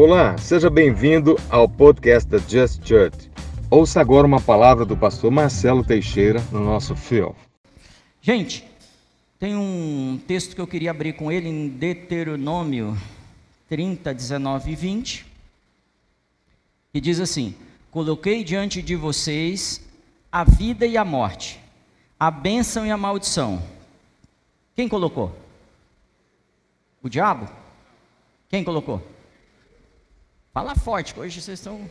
Olá, seja bem-vindo ao podcast da Just Church. Ouça agora uma palavra do pastor Marcelo Teixeira no nosso fio. Gente, tem um texto que eu queria abrir com ele em Deuteronômio 30, 19 e 20, que diz assim: Coloquei diante de vocês a vida e a morte, a bênção e a maldição. Quem colocou? O diabo? Quem colocou? Fala forte, hoje vocês estão.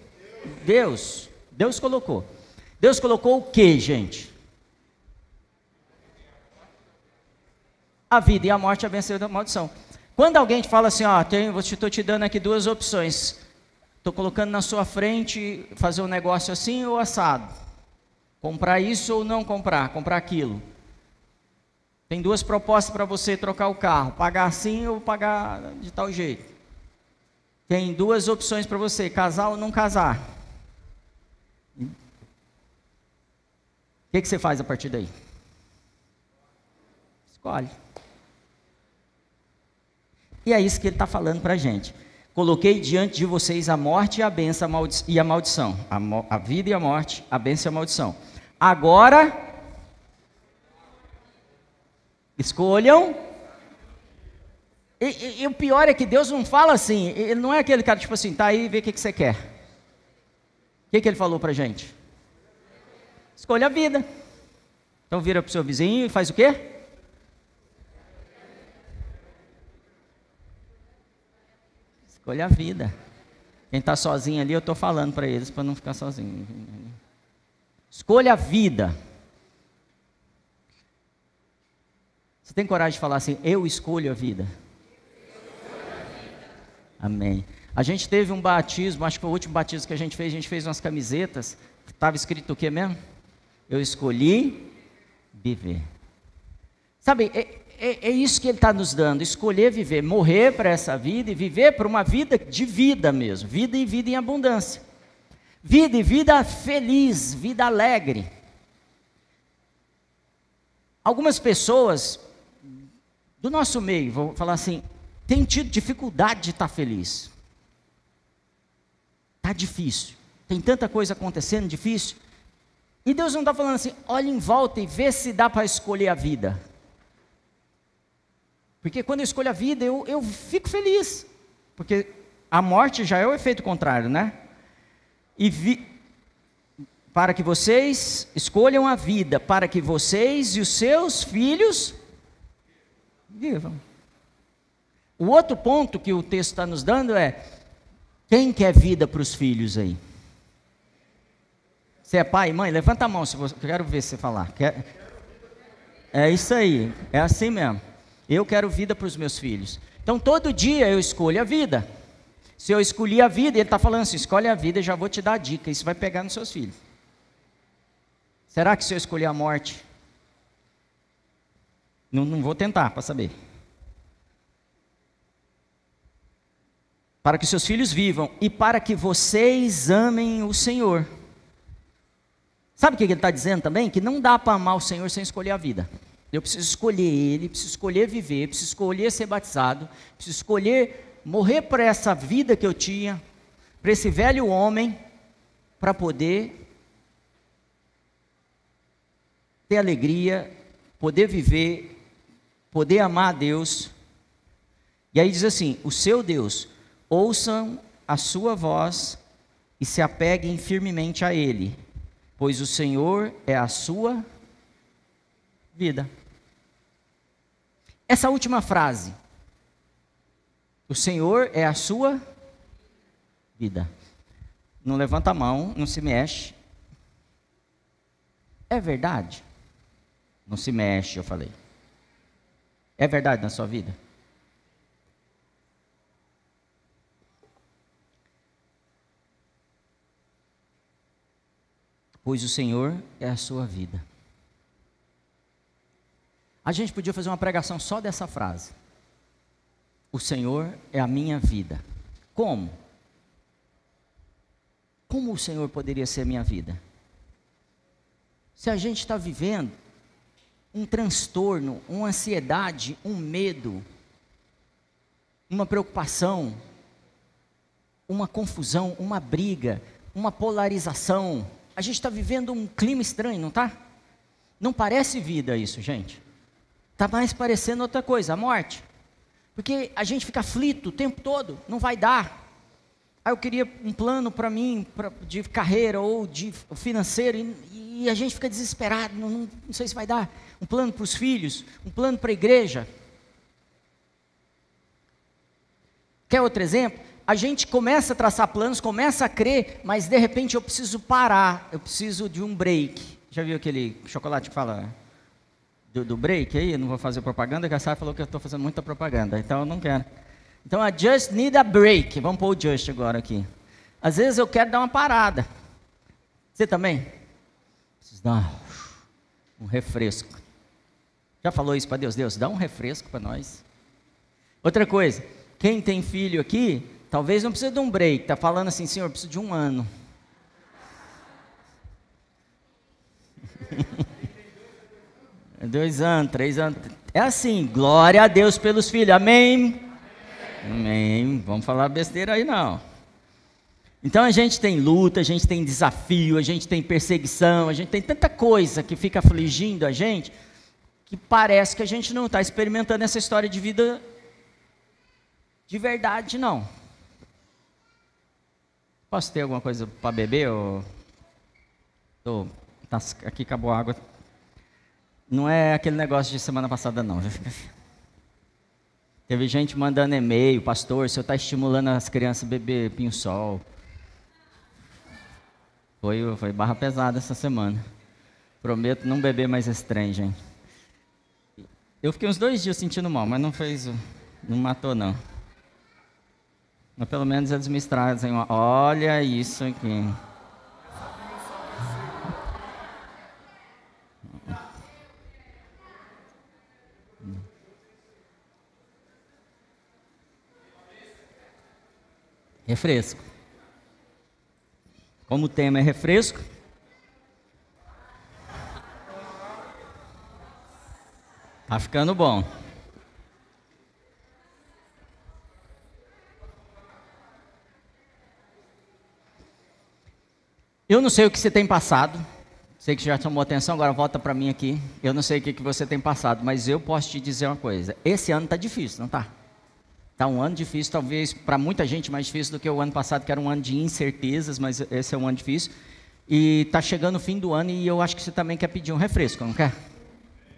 Deus. Deus colocou. Deus colocou o que, gente? A vida e a morte, a bênção e a maldição. Quando alguém te fala assim, ó, estou te dando aqui duas opções. Estou colocando na sua frente fazer um negócio assim ou assado. Comprar isso ou não comprar, comprar aquilo. Tem duas propostas para você trocar o carro: pagar assim ou pagar de tal jeito. Tem duas opções para você: casar ou não casar. O que, que você faz a partir daí? Escolhe. E é isso que ele está falando para a gente. Coloquei diante de vocês a morte e a benção e a maldição. A, a vida e a morte, a benção e a maldição. Agora, escolham. E, e, e, o pior é que Deus não fala assim. Ele não é aquele cara tipo assim, tá aí, vê o que, que você quer. O que, que ele falou para gente? Escolha a vida. Então vira para o seu vizinho e faz o quê? Escolha a vida. Quem está sozinho ali, eu estou falando para eles para não ficar sozinho. Escolha a vida. Você tem coragem de falar assim, eu escolho a vida? Amém. A gente teve um batismo, acho que o último batismo que a gente fez, a gente fez umas camisetas, estava escrito o que mesmo? Eu escolhi viver. Sabe, é, é, é isso que ele está nos dando: escolher viver, morrer para essa vida e viver para uma vida de vida mesmo, vida e vida em abundância. Vida e vida feliz, vida alegre. Algumas pessoas do nosso meio, vou falar assim, têm tido dificuldade de estar feliz. Está difícil. Tem tanta coisa acontecendo difícil. E Deus não está falando assim, olha em volta e vê se dá para escolher a vida. Porque quando eu escolho a vida, eu, eu fico feliz. Porque a morte já é o efeito contrário, né? E vi, para que vocês escolham a vida, para que vocês e os seus filhos vivam. O outro ponto que o texto está nos dando é: quem quer vida para os filhos aí? Você é pai mãe? Levanta a mão se você. Quero ver você falar. Quer... É isso aí, é assim mesmo. Eu quero vida para os meus filhos. Então todo dia eu escolho a vida. Se eu escolhi a vida, ele está falando assim: escolhe a vida, já vou te dar a dica. Isso vai pegar nos seus filhos. Será que se eu escolher a morte? Não, não vou tentar para saber. Para que seus filhos vivam e para que vocês amem o Senhor. Sabe o que ele está dizendo também? Que não dá para amar o Senhor sem escolher a vida. Eu preciso escolher Ele, preciso escolher viver, preciso escolher ser batizado, preciso escolher morrer para essa vida que eu tinha, para esse velho homem, para poder ter alegria, poder viver, poder amar a Deus. E aí diz assim: o seu Deus, ouçam a sua voz e se apeguem firmemente a Ele, pois o Senhor é a sua vida. Essa última frase, o Senhor é a sua vida. Não levanta a mão, não se mexe. É verdade? Não se mexe, eu falei. É verdade na sua vida? Pois o Senhor é a sua vida. A gente podia fazer uma pregação só dessa frase. O Senhor é a minha vida. Como? Como o Senhor poderia ser a minha vida? Se a gente está vivendo um transtorno, uma ansiedade, um medo, uma preocupação, uma confusão, uma briga, uma polarização. A gente está vivendo um clima estranho, não está? Não parece vida isso, gente. Está mais parecendo outra coisa, a morte. Porque a gente fica aflito o tempo todo, não vai dar. Ah, eu queria um plano para mim, pra, de carreira ou de financeiro, e, e a gente fica desesperado, não, não, não sei se vai dar. Um plano para os filhos, um plano para a igreja. Quer outro exemplo? A gente começa a traçar planos, começa a crer, mas de repente eu preciso parar, eu preciso de um break. Já viu aquele chocolate que fala do, do break aí? Eu não vou fazer propaganda, que a Sara falou que eu estou fazendo muita propaganda, então eu não quero. Então a just need a break. Vamos pôr o just agora aqui. Às vezes eu quero dar uma parada. Você também? Preciso dar um refresco. Já falou isso para Deus? Deus, dá um refresco para nós. Outra coisa, quem tem filho aqui, talvez não precise de um break. Está falando assim, Senhor, preciso de um ano. Dois anos, três anos. É assim, glória a Deus pelos filhos. Amém? Amém. Vamos falar besteira aí não. Então a gente tem luta, a gente tem desafio, a gente tem perseguição, a gente tem tanta coisa que fica afligindo a gente que parece que a gente não está experimentando essa história de vida de verdade, não. Posso ter alguma coisa para beber? Ou... Tô... Tá... Aqui acabou a água. Não é aquele negócio de semana passada, não. Teve gente mandando e-mail, pastor, o senhor está estimulando as crianças a beber pinho-sol. Foi, foi barra pesada essa semana. Prometo não beber mais trem, gente. Eu fiquei uns dois dias sentindo mal, mas não fez, não matou não. Mas pelo menos eles me trazem, olha isso aqui. Refresco. Como o tema é refresco, tá ficando bom. Eu não sei o que você tem passado. Sei que já chamou atenção, agora volta para mim aqui. Eu não sei o que, que você tem passado, mas eu posso te dizer uma coisa. Esse ano está difícil, não está? Está um ano difícil, talvez para muita gente mais difícil do que o ano passado, que era um ano de incertezas, mas esse é um ano difícil. E está chegando o fim do ano e eu acho que você também quer pedir um refresco, não quer?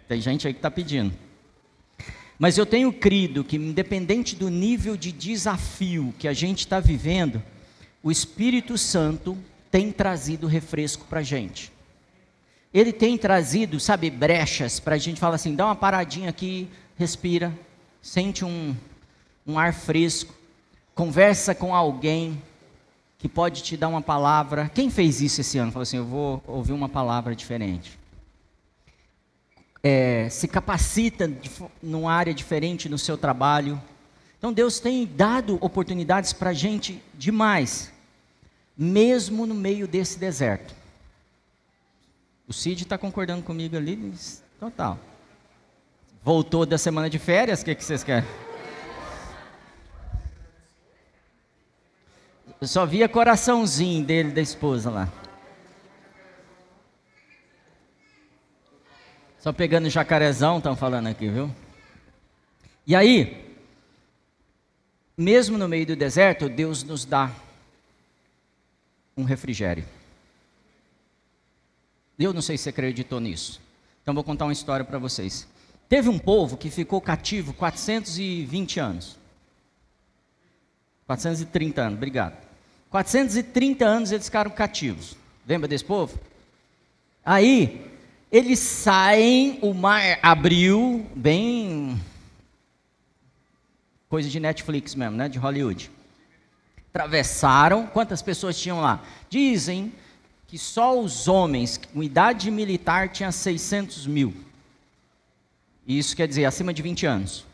Tem gente aí que está pedindo. Mas eu tenho crido que, independente do nível de desafio que a gente está vivendo, o Espírito Santo tem trazido refresco para a gente. Ele tem trazido, sabe, brechas para a gente falar assim: dá uma paradinha aqui, respira, sente um, um ar fresco, conversa com alguém que pode te dar uma palavra. Quem fez isso esse ano? Falou assim: Eu vou ouvir uma palavra diferente. É, se capacita numa área diferente no seu trabalho. Então Deus tem dado oportunidades para a gente demais, mesmo no meio desse deserto. O Cid está concordando comigo ali, total. Voltou da semana de férias, o que, que vocês querem? Eu só via coraçãozinho dele, da esposa lá. Só pegando jacarezão, estão falando aqui, viu? E aí, mesmo no meio do deserto, Deus nos dá um refrigério. Eu não sei se você acreditou nisso. Então vou contar uma história para vocês. Teve um povo que ficou cativo 420 anos. 430 anos, obrigado. 430 anos eles ficaram cativos. Lembra desse povo? Aí, eles saem, o mar abriu, bem. coisa de Netflix mesmo, né? De Hollywood. Atravessaram, quantas pessoas tinham lá? Dizem que só os homens com idade militar tinham 600 mil. Isso quer dizer acima de 20 anos.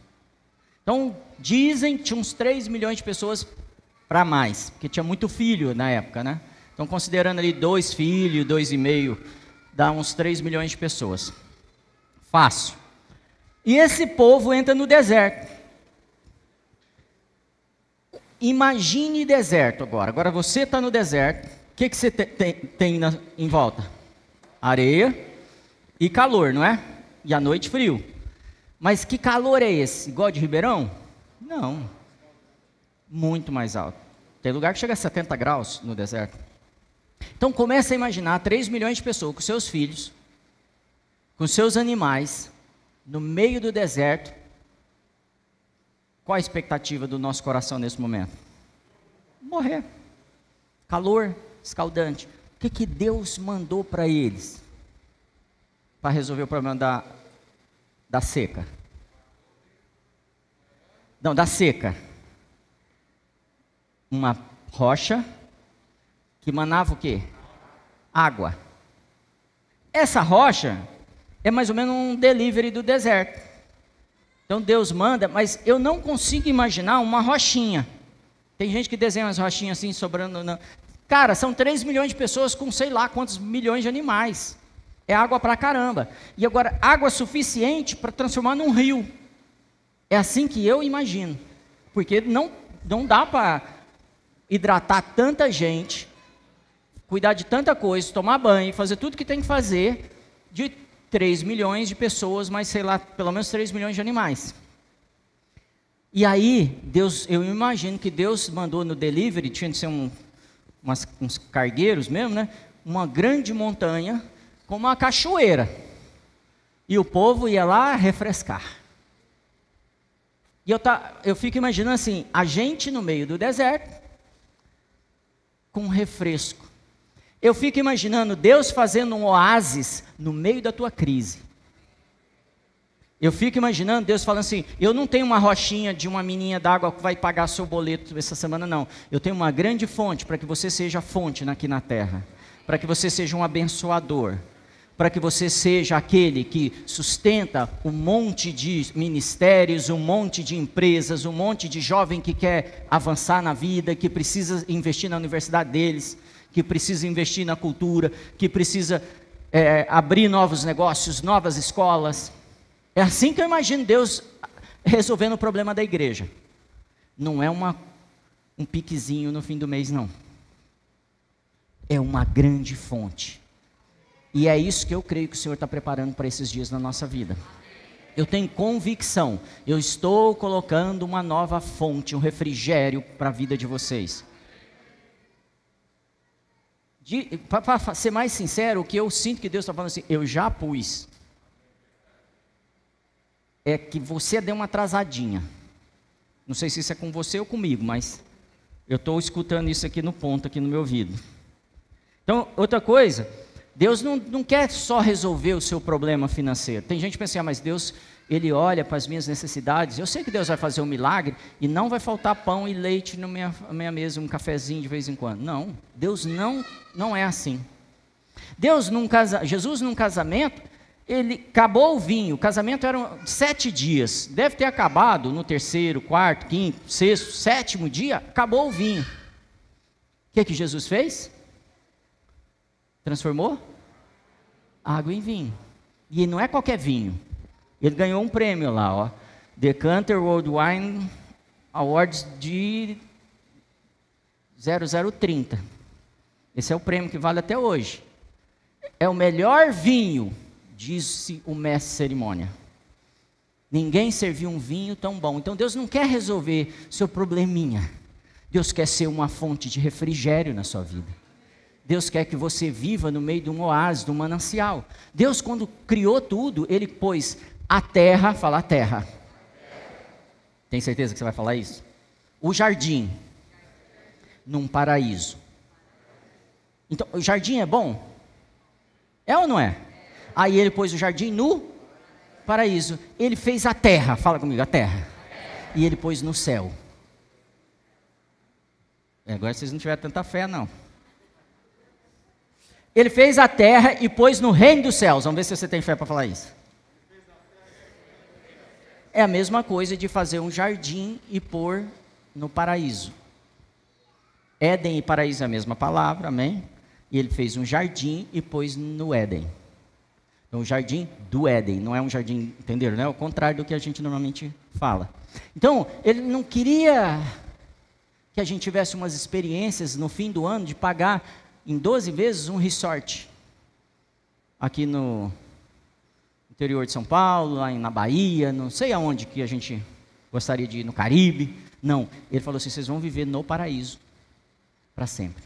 Então, dizem que tinha uns 3 milhões de pessoas para mais, porque tinha muito filho na época, né? Então, considerando ali dois filhos, dois e meio, dá uns 3 milhões de pessoas. Fácil. E esse povo entra no deserto. Imagine deserto agora. Agora você está no deserto. O que, que você te, tem, tem na, em volta? Areia e calor, não é? E à noite frio. Mas que calor é esse? Igual de Ribeirão? Não. Muito mais alto. Tem lugar que chega a 70 graus no deserto. Então começa a imaginar 3 milhões de pessoas com seus filhos, com seus animais, no meio do deserto. Qual a expectativa do nosso coração nesse momento? Morrer. Calor escaldante. O que, que Deus mandou para eles? Para resolver o problema da, da seca. Não, da seca. Uma rocha que manava o quê? Água. Essa rocha é mais ou menos um delivery do deserto. Então Deus manda, mas eu não consigo imaginar uma rochinha. Tem gente que desenha umas rochinhas assim sobrando. Cara, são 3 milhões de pessoas com sei lá quantos milhões de animais. É água pra caramba. E agora, água suficiente para transformar num rio. É assim que eu imagino. Porque não, não dá para hidratar tanta gente, cuidar de tanta coisa, tomar banho, fazer tudo que tem que fazer, de 3 milhões de pessoas, mas sei lá, pelo menos 3 milhões de animais. E aí, Deus, eu imagino que Deus mandou no delivery, tinha de ser um, umas, uns cargueiros mesmo, né? Uma grande montanha com uma cachoeira. E o povo ia lá refrescar. E eu, tá, eu fico imaginando assim, a gente no meio do deserto, com refresco. Eu fico imaginando Deus fazendo um oásis no meio da tua crise. Eu fico imaginando Deus falando assim: eu não tenho uma rochinha de uma mininha d'água que vai pagar seu boleto essa semana, não. Eu tenho uma grande fonte para que você seja fonte aqui na terra, para que você seja um abençoador, para que você seja aquele que sustenta um monte de ministérios, um monte de empresas, um monte de jovem que quer avançar na vida, que precisa investir na universidade deles, que precisa investir na cultura, que precisa é, abrir novos negócios, novas escolas. É assim que eu imagino Deus resolvendo o problema da igreja. Não é uma, um piquezinho no fim do mês, não. É uma grande fonte e é isso que eu creio que o Senhor está preparando para esses dias na nossa vida. Eu tenho convicção, eu estou colocando uma nova fonte, um refrigério para a vida de vocês. Para ser mais sincero, o que eu sinto que Deus está falando assim, eu já pus. É que você deu uma atrasadinha. Não sei se isso é com você ou comigo, mas eu estou escutando isso aqui no ponto, aqui no meu ouvido. Então, outra coisa, Deus não, não quer só resolver o seu problema financeiro. Tem gente que pensa, ah, mas Deus, Ele olha para as minhas necessidades. Eu sei que Deus vai fazer um milagre e não vai faltar pão e leite na minha, minha mesa, um cafezinho de vez em quando. Não, Deus não, não é assim. Deus, num casa, Jesus num casamento, ele acabou o vinho. O casamento era sete dias. Deve ter acabado no terceiro, quarto, quinto, sexto, sétimo dia. Acabou o vinho. O que, que Jesus fez? Transformou água em vinho. E não é qualquer vinho. Ele ganhou um prêmio lá, ó. Decanter World Wine Awards de 0030. Esse é o prêmio que vale até hoje. É o melhor vinho, disse o mestre cerimônia. Ninguém serviu um vinho tão bom. Então Deus não quer resolver seu probleminha. Deus quer ser uma fonte de refrigério na sua vida. Deus quer que você viva no meio de um oásis, de um manancial. Deus, quando criou tudo, Ele pôs a terra, fala a terra. Tem certeza que você vai falar isso? O jardim, num paraíso. Então, o jardim é bom? É ou não é? Aí ele pôs o jardim no paraíso. Ele fez a terra, fala comigo, a terra. E ele pôs no céu. Agora vocês não tiveram tanta fé, não. Ele fez a terra e pôs no reino dos céus. Vamos ver se você tem fé para falar isso. É a mesma coisa de fazer um jardim e pôr no paraíso. Éden e paraíso é a mesma palavra, amém? E ele fez um jardim e pôs no Éden. Então, o jardim do Éden, não é um jardim, entenderam? Né? É o contrário do que a gente normalmente fala. Então, ele não queria que a gente tivesse umas experiências no fim do ano de pagar em 12 vezes um resort aqui no interior de São Paulo, lá na Bahia, não sei aonde que a gente gostaria de ir, no Caribe. Não, ele falou assim: vocês vão viver no paraíso para sempre.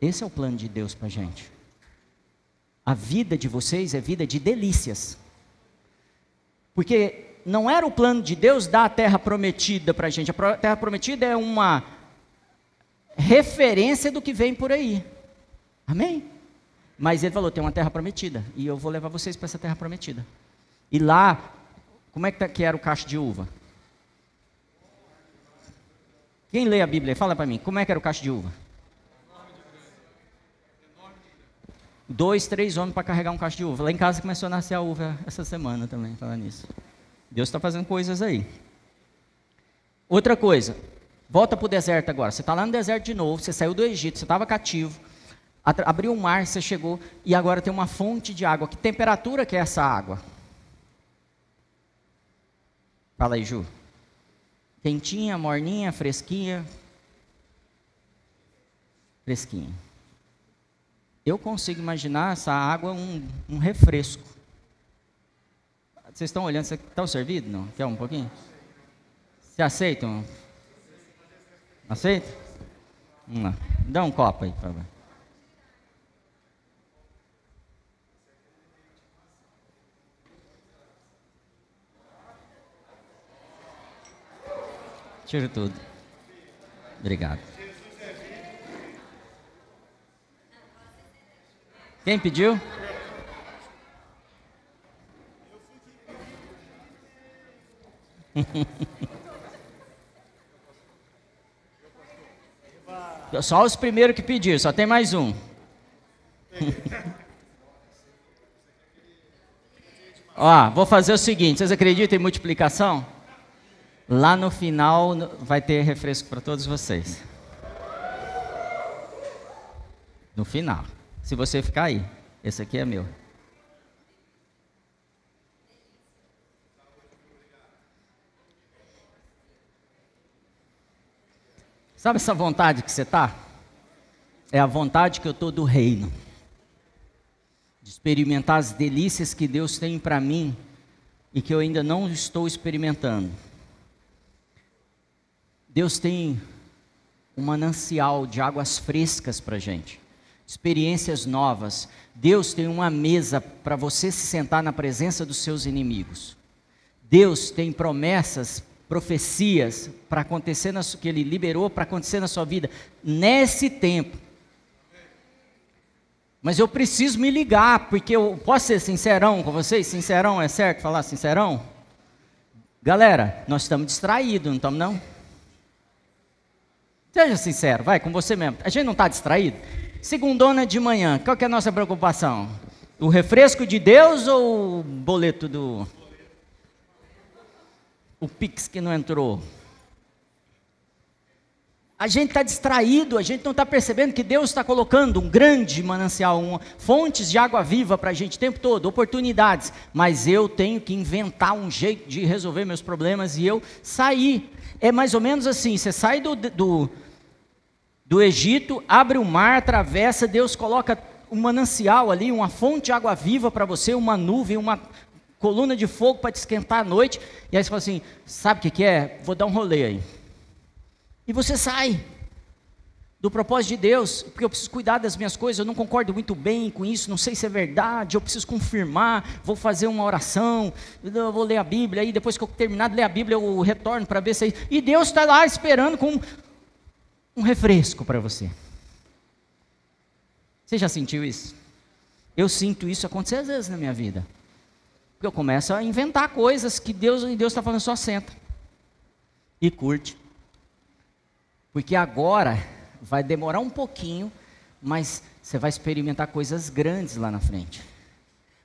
Esse é o plano de Deus para a gente. A vida de vocês é vida de delícias. Porque não era o plano de Deus dar a terra prometida para a gente. A terra prometida é uma referência do que vem por aí. Amém? Mas ele falou: tem uma terra prometida. E eu vou levar vocês para essa terra prometida. E lá, como é que, tá, que era o cacho de uva? Quem lê a Bíblia? Fala para mim, como é que era o cacho de uva? Dois, três homens para carregar um cacho de uva. Lá em casa começou a nascer a uva essa semana também, falando nisso. Deus está fazendo coisas aí. Outra coisa, volta para o deserto agora. Você está lá no deserto de novo, você saiu do Egito, você estava cativo abriu o mar, você chegou e agora tem uma fonte de água. Que temperatura que é essa água? Fala aí, Ju. Quentinha, morninha, fresquinha? Fresquinha. Eu consigo imaginar essa água um, um refresco. Vocês estão olhando, vocês estão servidos? Não? Quer um pouquinho? Você aceitam? Aceita? Vamos lá. Dá um copo aí, por favor. Tira tudo. Obrigado. Quem pediu? Só os primeiros que pediram, só tem mais um. Ó, vou fazer o seguinte: vocês acreditam em multiplicação? Lá no final vai ter refresco para todos vocês. No final. Se você ficar aí, esse aqui é meu. Sabe essa vontade que você está? É a vontade que eu estou do reino. De experimentar as delícias que Deus tem para mim e que eu ainda não estou experimentando. Deus tem um manancial de águas frescas para gente, experiências novas. Deus tem uma mesa para você se sentar na presença dos seus inimigos. Deus tem promessas, profecias para acontecer na, que Ele liberou para acontecer na sua vida nesse tempo. Mas eu preciso me ligar, porque eu posso ser sincerão com vocês? Sincerão é certo falar sincerão? Galera, nós estamos distraídos, não estamos não? Seja sincero, vai com você mesmo. A gente não está distraído? Segundona de manhã, qual que é a nossa preocupação? O refresco de Deus ou o boleto do. O Pix que não entrou? A gente está distraído, a gente não está percebendo que Deus está colocando um grande manancial, uma, fontes de água viva para a gente o tempo todo, oportunidades. Mas eu tenho que inventar um jeito de resolver meus problemas e eu sair. É mais ou menos assim: você sai do, do do Egito, abre o mar, atravessa, Deus coloca um manancial ali, uma fonte de água viva para você, uma nuvem, uma coluna de fogo para te esquentar à noite. E aí você fala assim: sabe o que, que é? Vou dar um rolê aí. E você sai do propósito de Deus, porque eu preciso cuidar das minhas coisas, eu não concordo muito bem com isso, não sei se é verdade, eu preciso confirmar, vou fazer uma oração, eu vou ler a Bíblia, aí depois que eu terminar de ler a Bíblia, eu retorno para ver se. É e Deus está lá esperando com um refresco para você. Você já sentiu isso? Eu sinto isso acontecer às vezes na minha vida. Porque eu começo a inventar coisas que Deus e Deus está falando, só senta e curte. Porque agora vai demorar um pouquinho, mas você vai experimentar coisas grandes lá na frente.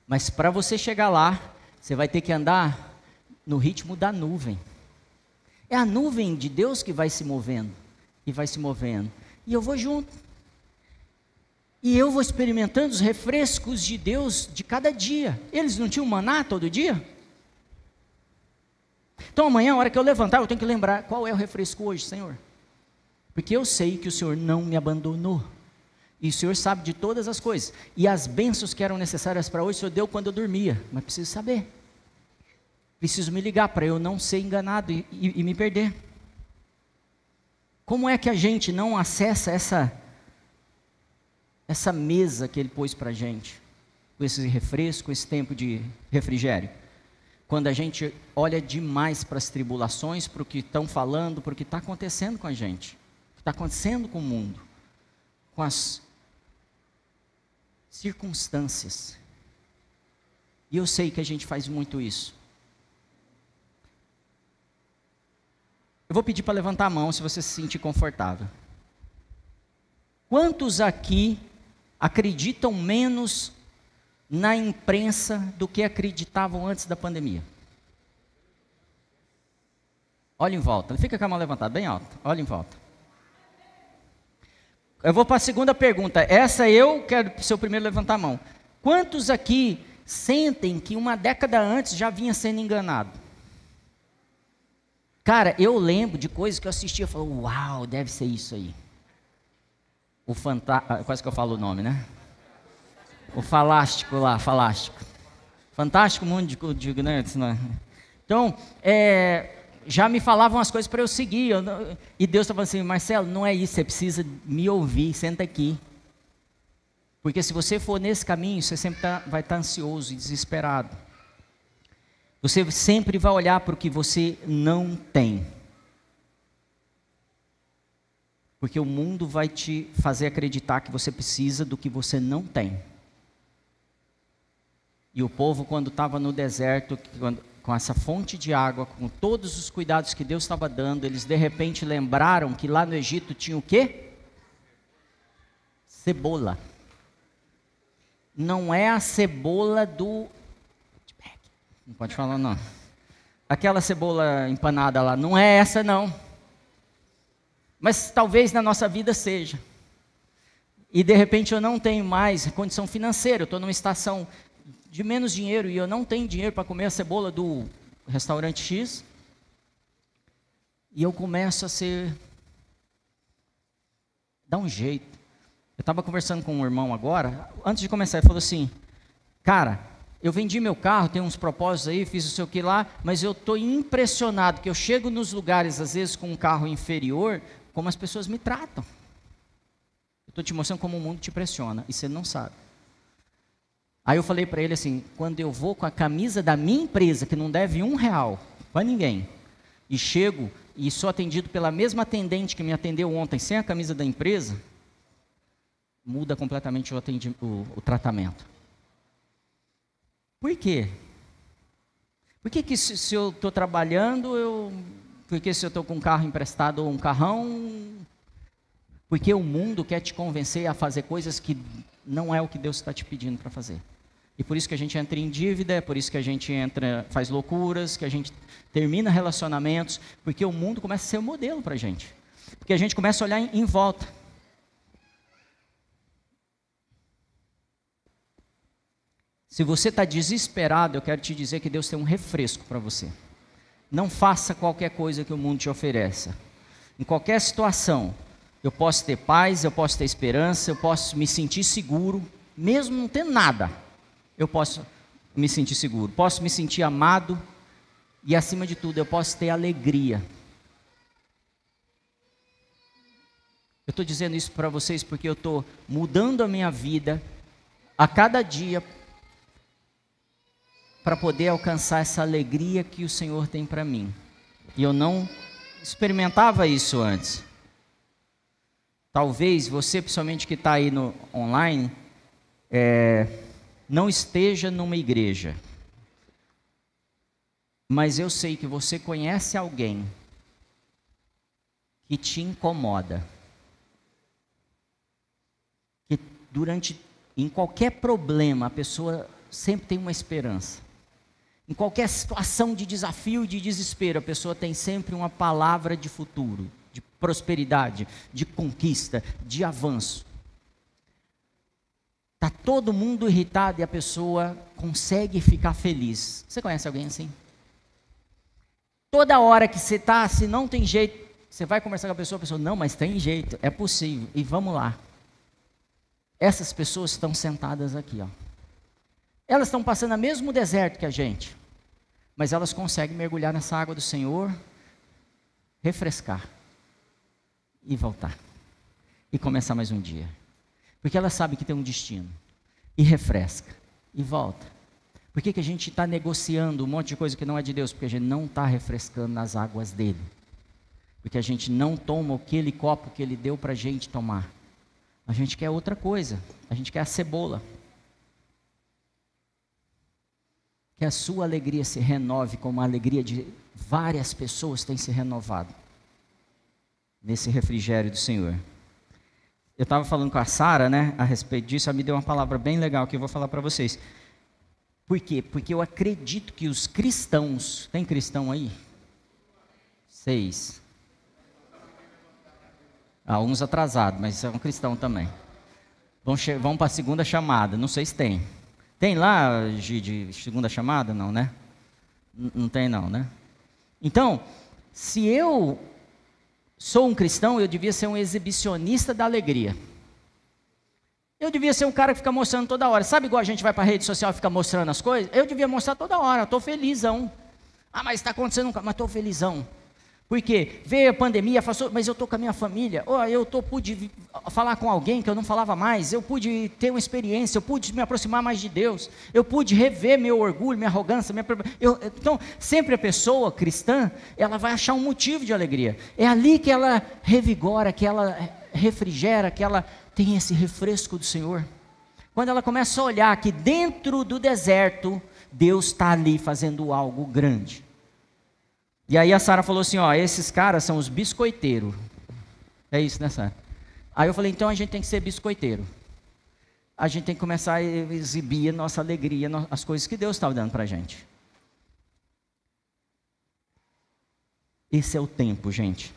Mas para você chegar lá, você vai ter que andar no ritmo da nuvem. É a nuvem de Deus que vai se movendo e vai se movendo. E eu vou junto. E eu vou experimentando os refrescos de Deus de cada dia. Eles não tinham maná todo dia? Então amanhã, a hora que eu levantar, eu tenho que lembrar qual é o refresco hoje, Senhor. Porque eu sei que o Senhor não me abandonou. E o Senhor sabe de todas as coisas. E as bênçãos que eram necessárias para hoje, o Senhor deu quando eu dormia. Mas preciso saber. Preciso me ligar para eu não ser enganado e, e, e me perder. Como é que a gente não acessa essa, essa mesa que Ele pôs para a gente? Com esse refresco, esse tempo de refrigério? Quando a gente olha demais para as tribulações, para o que estão falando, para o que está acontecendo com a gente, o que está acontecendo com o mundo, com as circunstâncias. E eu sei que a gente faz muito isso. Eu vou pedir para levantar a mão se você se sentir confortável. Quantos aqui acreditam menos na imprensa do que acreditavam antes da pandemia? Olha em volta, fica com a mão levantada bem alta, olha em volta. Eu vou para a segunda pergunta. Essa eu quero ser o primeiro levantar a mão. Quantos aqui sentem que uma década antes já vinha sendo enganado? Cara, eu lembro de coisas que eu assistia e falava, uau, deve ser isso aí. O fantástico, ah, quase que eu falo o nome, né? O falástico lá, falástico. Fantástico mundo de, de né? Então, é, já me falavam as coisas para eu seguir. Eu, e Deus estava assim, Marcelo, não é isso, você precisa me ouvir, senta aqui. Porque se você for nesse caminho, você sempre tá, vai estar tá ansioso e desesperado. Você sempre vai olhar para o que você não tem. Porque o mundo vai te fazer acreditar que você precisa do que você não tem. E o povo, quando estava no deserto, quando, com essa fonte de água, com todos os cuidados que Deus estava dando, eles de repente lembraram que lá no Egito tinha o quê? Cebola. Não é a cebola do. Não pode falar, não. Aquela cebola empanada lá, não é essa, não. Mas talvez na nossa vida seja. E de repente eu não tenho mais condição financeira, eu estou numa estação de menos dinheiro e eu não tenho dinheiro para comer a cebola do restaurante X, e eu começo a ser. dá um jeito. Eu estava conversando com um irmão agora, antes de começar, ele falou assim: Cara, eu vendi meu carro, tem uns propósitos aí, fiz o seu que lá, mas eu estou impressionado que eu chego nos lugares, às vezes, com um carro inferior, como as pessoas me tratam. Estou te mostrando como o mundo te pressiona, e você não sabe. Aí eu falei para ele assim: quando eu vou com a camisa da minha empresa, que não deve um real para ninguém, e chego e sou atendido pela mesma atendente que me atendeu ontem, sem a camisa da empresa, muda completamente o, o, o tratamento. Por quê? Por que, que se, se eu estou trabalhando, eu. Por que se eu estou com um carro emprestado ou um carrão? Porque o mundo quer te convencer a fazer coisas que não é o que Deus está te pedindo para fazer. E por isso que a gente entra em dívida, é por isso que a gente entra, faz loucuras, que a gente termina relacionamentos, porque o mundo começa a ser um modelo para a gente. Porque a gente começa a olhar em, em volta. Se você está desesperado, eu quero te dizer que Deus tem um refresco para você. Não faça qualquer coisa que o mundo te ofereça. Em qualquer situação, eu posso ter paz, eu posso ter esperança, eu posso me sentir seguro, mesmo não tendo nada eu posso me sentir seguro, posso me sentir amado e, acima de tudo, eu posso ter alegria. Eu estou dizendo isso para vocês porque eu estou mudando a minha vida a cada dia para poder alcançar essa alegria que o Senhor tem para mim. E eu não experimentava isso antes. Talvez você, principalmente que está aí no online, é, não esteja numa igreja, mas eu sei que você conhece alguém que te incomoda, que durante, em qualquer problema, a pessoa sempre tem uma esperança. Em qualquer situação de desafio e de desespero, a pessoa tem sempre uma palavra de futuro, de prosperidade, de conquista, de avanço. Está todo mundo irritado e a pessoa consegue ficar feliz. Você conhece alguém assim? Toda hora que você está, se não tem jeito, Você vai conversar com a pessoa, a pessoa, não, mas tem jeito, é possível, e vamos lá. Essas pessoas estão sentadas aqui, ó. Elas estão passando o mesmo deserto que a gente, mas elas conseguem mergulhar nessa água do Senhor, refrescar e voltar. E começar mais um dia. Porque elas sabem que tem um destino. E refresca. E volta. Por que, que a gente está negociando um monte de coisa que não é de Deus? Porque a gente não está refrescando nas águas dele. Porque a gente não toma aquele copo que ele deu para a gente tomar. A gente quer outra coisa. A gente quer a cebola. Que a sua alegria se renove como a alegria de várias pessoas tem se renovado nesse refrigério do Senhor. Eu estava falando com a Sara, né, a respeito disso, ela me deu uma palavra bem legal que eu vou falar para vocês. Por quê? Porque eu acredito que os cristãos, tem cristão aí? Seis. Ah, uns atrasados, mas são cristão também. Vão, vão para a segunda chamada, não sei se tem. Tem lá, de segunda chamada? Não, né? Não tem não, né? Então, se eu sou um cristão, eu devia ser um exibicionista da alegria. Eu devia ser um cara que fica mostrando toda hora. Sabe igual a gente vai para a rede social e fica mostrando as coisas? Eu devia mostrar toda hora, estou felizão. Ah, mas está acontecendo um... Mas estou felizão. Porque veio a pandemia, passou, mas eu estou com a minha família, oh, eu tô, pude falar com alguém que eu não falava mais, eu pude ter uma experiência, eu pude me aproximar mais de Deus, eu pude rever meu orgulho, minha arrogância, minha... Eu, então, sempre a pessoa cristã, ela vai achar um motivo de alegria. É ali que ela revigora, que ela refrigera, que ela tem esse refresco do Senhor. Quando ela começa a olhar que dentro do deserto, Deus está ali fazendo algo grande. E aí a Sara falou assim: ó, esses caras são os biscoiteiros. É isso, né, Sara? Aí eu falei: então a gente tem que ser biscoiteiro. A gente tem que começar a exibir a nossa alegria, as coisas que Deus estava dando para a gente. Esse é o tempo, gente.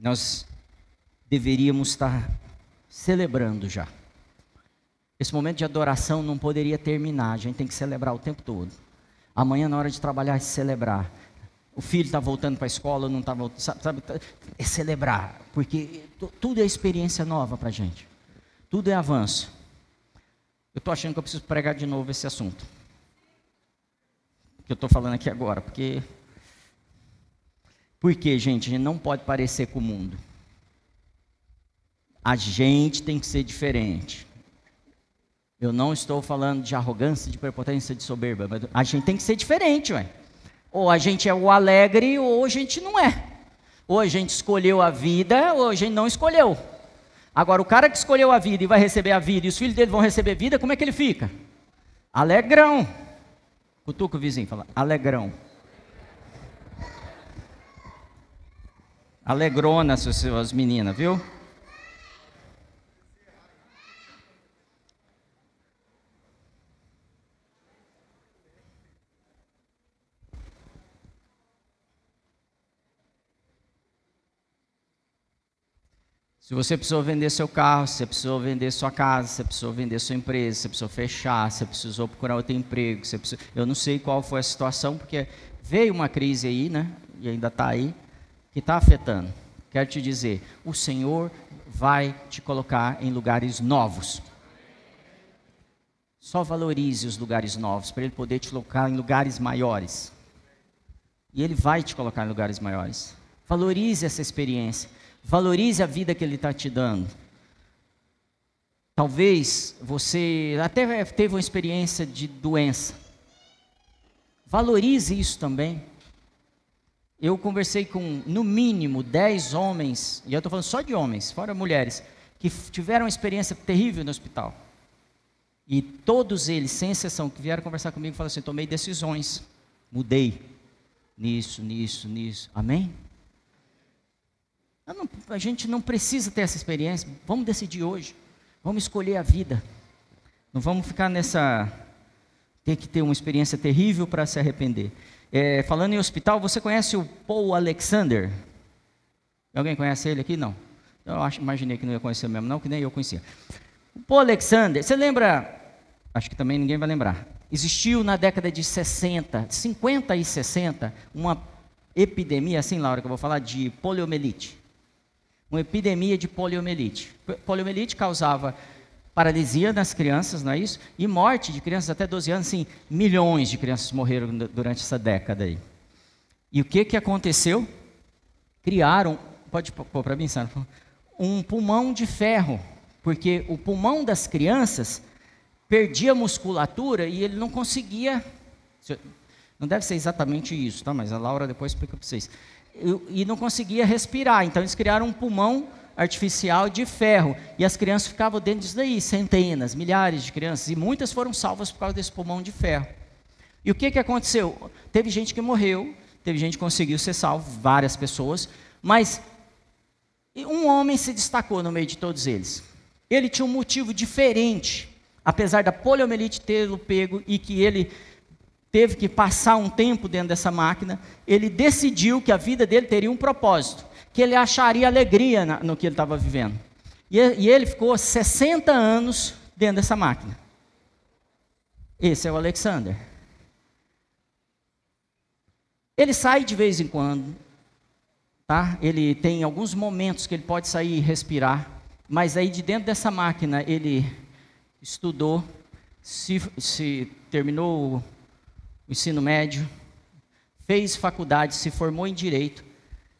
Nós deveríamos estar celebrando já. Esse momento de adoração não poderia terminar, a gente tem que celebrar o tempo todo. Amanhã, na hora de trabalhar, é celebrar. O filho está voltando para a escola, não está voltando, sabe, sabe, É celebrar, porque tudo é experiência nova para a gente. Tudo é avanço. Eu estou achando que eu preciso pregar de novo esse assunto. Que eu estou falando aqui agora, porque. Porque, gente, a gente não pode parecer com o mundo. A gente tem que ser diferente. Eu não estou falando de arrogância, de prepotência, de soberba, mas a gente tem que ser diferente, ué. Ou a gente é o alegre, ou a gente não é. Ou a gente escolheu a vida, ou a gente não escolheu. Agora, o cara que escolheu a vida e vai receber a vida, e os filhos dele vão receber vida, como é que ele fica? Alegrão. Cutuca o vizinho, fala, alegrão. Alegrona, as meninas, viu? Se você precisou vender seu carro, se você precisou vender sua casa, se você precisou vender sua empresa, se você precisou fechar, se você precisou procurar outro emprego, precisou... eu não sei qual foi a situação, porque veio uma crise aí, né? E ainda está aí, que está afetando. Quero te dizer, o Senhor vai te colocar em lugares novos. Só valorize os lugares novos, para Ele poder te colocar em lugares maiores. E Ele vai te colocar em lugares maiores. Valorize essa experiência. Valorize a vida que Ele está te dando. Talvez você até teve uma experiência de doença. Valorize isso também. Eu conversei com, no mínimo, 10 homens, e eu estou falando só de homens, fora mulheres, que tiveram uma experiência terrível no hospital. E todos eles, sem exceção, que vieram conversar comigo, falaram assim: tomei decisões, mudei nisso, nisso, nisso. Amém? Não, a gente não precisa ter essa experiência. Vamos decidir hoje. Vamos escolher a vida. Não vamos ficar nessa. Ter que ter uma experiência terrível para se arrepender. É, falando em hospital, você conhece o Paul Alexander? Alguém conhece ele aqui? Não. Eu acho, imaginei que não ia conhecer mesmo, não, que nem eu conhecia. O Paul Alexander, você lembra? Acho que também ninguém vai lembrar. Existiu na década de 60, 50 e 60, uma epidemia, assim, Laura, que eu vou falar, de poliomielite. Uma epidemia de poliomielite. Poliomielite causava paralisia nas crianças, não é isso? E morte de crianças até 12 anos, sim, milhões de crianças morreram durante essa década aí. E o que, que aconteceu? Criaram, pode pôr para mim, um pulmão de ferro, porque o pulmão das crianças perdia musculatura e ele não conseguia. Não deve ser exatamente isso, tá? Mas a Laura depois explica para vocês. E não conseguia respirar, então eles criaram um pulmão artificial de ferro. E as crianças ficavam dentro disso daí, centenas, milhares de crianças, e muitas foram salvas por causa desse pulmão de ferro. E o que, que aconteceu? Teve gente que morreu, teve gente que conseguiu ser salvo, várias pessoas, mas um homem se destacou no meio de todos eles. Ele tinha um motivo diferente, apesar da poliomielite tê-lo pego e que ele teve que passar um tempo dentro dessa máquina, ele decidiu que a vida dele teria um propósito, que ele acharia alegria no que ele estava vivendo. E, ele ficou 60 anos dentro dessa máquina. Esse é o Alexander. Ele sai de vez em quando, tá? Ele tem alguns momentos que ele pode sair e respirar, mas aí de dentro dessa máquina ele estudou, se, se terminou o ensino médio, fez faculdade, se formou em direito,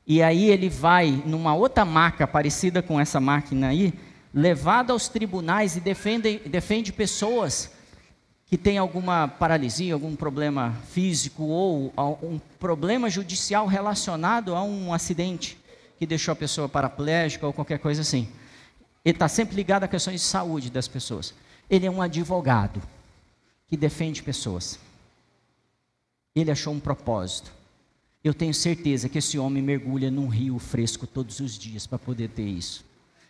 e aí ele vai numa outra maca parecida com essa máquina aí, levado aos tribunais e defende, defende pessoas que têm alguma paralisia, algum problema físico ou um problema judicial relacionado a um acidente que deixou a pessoa paraplégica ou qualquer coisa assim. Ele está sempre ligado a questões de saúde das pessoas. Ele é um advogado que defende pessoas. Ele achou um propósito. Eu tenho certeza que esse homem mergulha num rio fresco todos os dias para poder ter isso.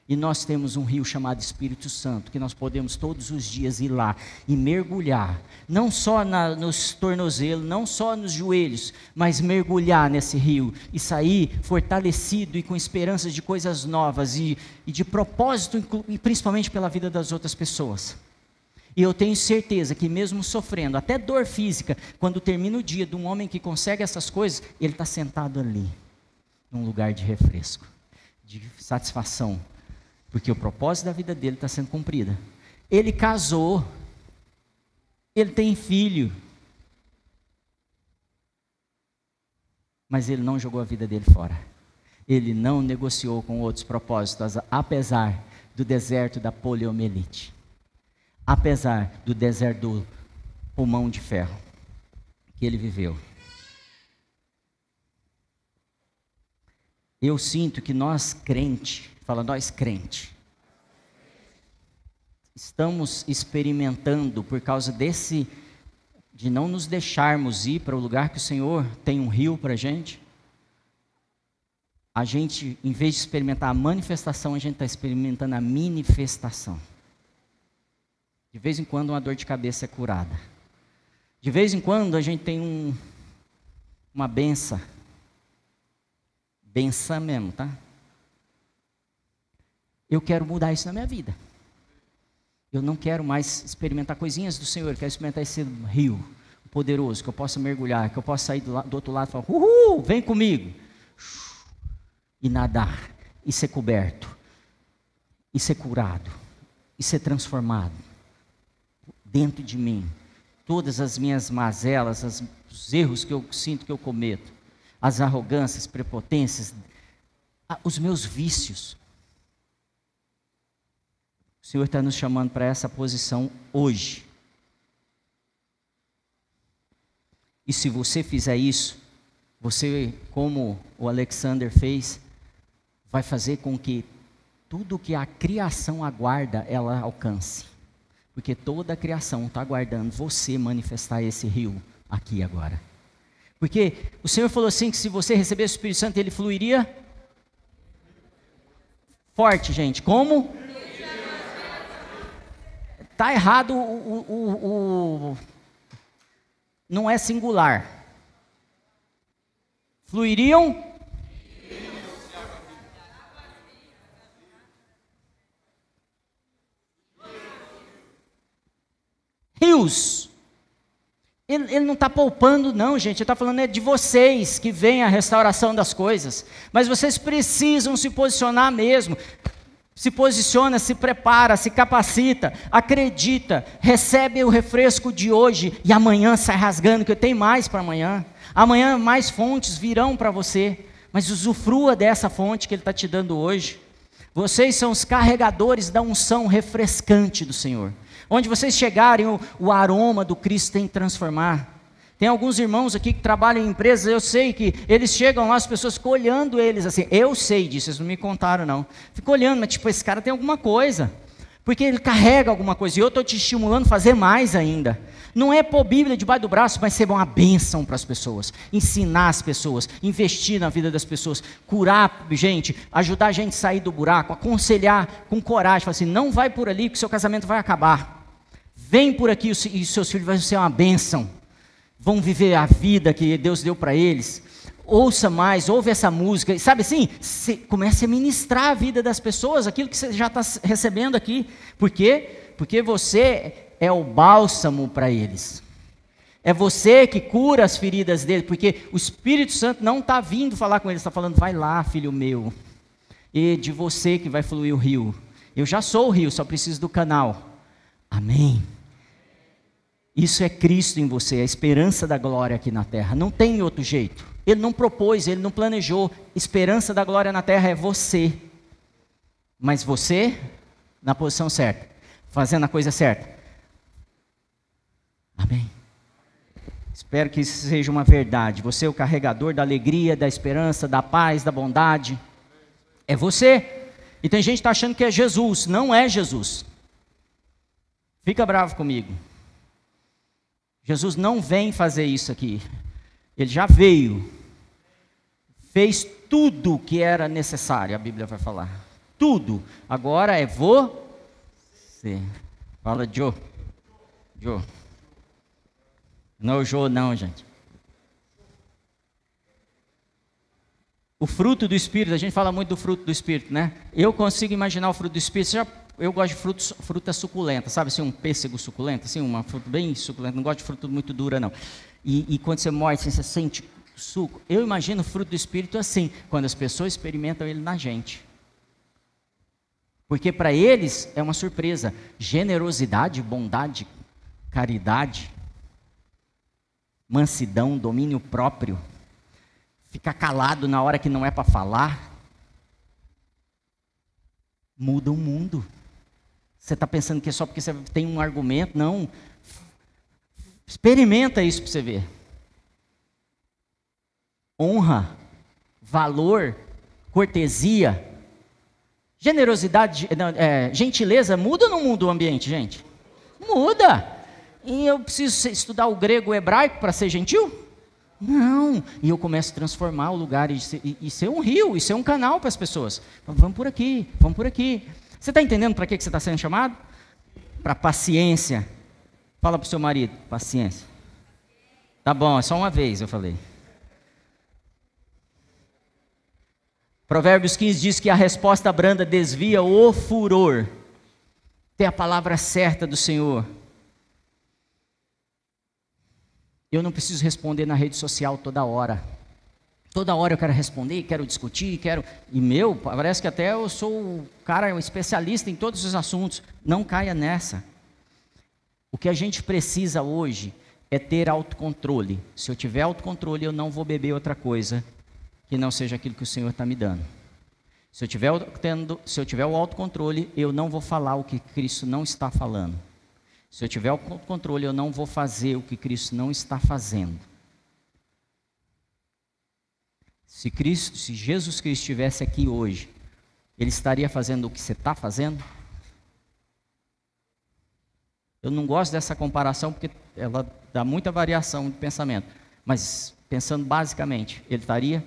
E nós temos um rio chamado Espírito Santo, que nós podemos todos os dias ir lá e mergulhar, não só na, nos tornozelos, não só nos joelhos, mas mergulhar nesse rio e sair fortalecido e com esperanças de coisas novas e, e de propósito, e principalmente pela vida das outras pessoas. E eu tenho certeza que, mesmo sofrendo até dor física, quando termina o dia de um homem que consegue essas coisas, ele está sentado ali, num lugar de refresco, de satisfação, porque o propósito da vida dele está sendo cumprido. Ele casou, ele tem filho, mas ele não jogou a vida dele fora. Ele não negociou com outros propósitos, apesar do deserto da poliomielite apesar do deserto do pulmão de ferro que ele viveu. Eu sinto que nós crente, fala nós crente, estamos experimentando por causa desse de não nos deixarmos ir para o lugar que o Senhor tem um rio para a gente. A gente, em vez de experimentar a manifestação, a gente está experimentando a manifestação. De vez em quando uma dor de cabeça é curada. De vez em quando a gente tem um, uma benção. Benção mesmo, tá? Eu quero mudar isso na minha vida. Eu não quero mais experimentar coisinhas do Senhor, eu quero experimentar esse rio poderoso, que eu possa mergulhar, que eu possa sair do, do outro lado e falar, uhul, vem comigo. E nadar, e ser coberto, e ser curado, e ser transformado dentro de mim. Todas as minhas mazelas, as, os erros que eu sinto que eu cometo, as arrogâncias, prepotências, os meus vícios. O Senhor está nos chamando para essa posição hoje. E se você fizer isso, você, como o Alexander fez, vai fazer com que tudo que a criação aguarda, ela alcance. Porque toda a criação está aguardando você manifestar esse rio aqui agora. Porque o Senhor falou assim que se você recebesse o Espírito Santo, ele fluiria forte, gente. Como? Tá errado o, o, o, não é singular. Fluiriam rios. Ele, ele não está poupando, não, gente. Ele está falando é de vocês que vem a restauração das coisas. Mas vocês precisam se posicionar mesmo. Se posiciona, se prepara, se capacita, acredita, recebe o refresco de hoje e amanhã sai rasgando, que tem mais para amanhã. Amanhã mais fontes virão para você, mas usufrua dessa fonte que Ele está te dando hoje. Vocês são os carregadores da unção refrescante do Senhor. Onde vocês chegarem, o, o aroma do Cristo tem que transformar. Tem alguns irmãos aqui que trabalham em empresas, eu sei que eles chegam lá, as pessoas ficam olhando eles assim. Eu sei disso, eles não me contaram, não. Fico olhando, mas tipo, esse cara tem alguma coisa. Porque ele carrega alguma coisa. E eu estou te estimulando a fazer mais ainda. Não é pôr Bíblia debaixo do braço, mas ser uma bênção para as pessoas. Ensinar as pessoas, investir na vida das pessoas, curar gente, ajudar a gente a sair do buraco, aconselhar com coragem. Falar assim: não vai por ali que seu casamento vai acabar. Vem por aqui e seus filhos vão ser uma bênção vão viver a vida que Deus deu para eles. Ouça mais, ouve essa música, sabe assim? comece a ministrar a vida das pessoas, aquilo que você já está recebendo aqui. Por quê? Porque você é o bálsamo para eles. É você que cura as feridas deles, porque o Espírito Santo não está vindo falar com eles, está falando, vai lá, filho meu. E de você que vai fluir o rio. Eu já sou o rio, só preciso do canal. Amém. Isso é Cristo em você, a esperança da glória aqui na terra. Não tem outro jeito. Ele não propôs, ele não planejou. Esperança da glória na terra é você. Mas você na posição certa, fazendo a coisa certa. Amém. Espero que isso seja uma verdade. Você é o carregador da alegria, da esperança, da paz, da bondade. É você. E tem gente que está achando que é Jesus. Não é Jesus. Fica bravo comigo. Jesus não vem fazer isso aqui. Ele já veio. Fez tudo que era necessário, a Bíblia vai falar. Tudo. Agora é você. Fala, Joe. Joe. Não o Joe, não, gente. O fruto do Espírito, a gente fala muito do fruto do Espírito, né? Eu consigo imaginar o fruto do Espírito. Já eu gosto de frutos, fruta suculenta, sabe assim, um pêssego suculento, assim, uma fruta bem suculenta, não gosto de fruta muito dura, não. E, e quando você morde, assim, você sente suco. Eu imagino o fruto do Espírito assim, quando as pessoas experimentam ele na gente. Porque para eles é uma surpresa. Generosidade, bondade, caridade, mansidão, domínio próprio, ficar calado na hora que não é para falar, muda o mundo. Você está pensando que é só porque você tem um argumento? Não. Experimenta isso para você ver. Honra, valor, cortesia, generosidade, não, é, gentileza, muda não muda o ambiente, gente? Muda. E eu preciso estudar o grego o hebraico para ser gentil? Não. E eu começo a transformar o lugar e ser, e, e ser um rio, e ser um canal para as pessoas. Vamos por aqui, vamos por aqui. Você está entendendo para que, que você está sendo chamado? Para paciência. Fala para o seu marido, paciência. Tá bom, é só uma vez, eu falei. Provérbios 15 diz que a resposta branda desvia o furor. Tem a palavra certa do Senhor. Eu não preciso responder na rede social toda hora. Toda hora eu quero responder, quero discutir, quero. E meu, parece que até eu sou o cara um especialista em todos os assuntos. Não caia nessa. O que a gente precisa hoje é ter autocontrole. Se eu tiver autocontrole, eu não vou beber outra coisa que não seja aquilo que o Senhor está me dando. Se eu, tiver tendo, se eu tiver o autocontrole, eu não vou falar o que Cristo não está falando. Se eu tiver o controle, eu não vou fazer o que Cristo não está fazendo. Se Cristo, se Jesus Cristo estivesse aqui hoje, ele estaria fazendo o que você está fazendo? Eu não gosto dessa comparação porque ela dá muita variação de pensamento. Mas pensando basicamente, ele estaria?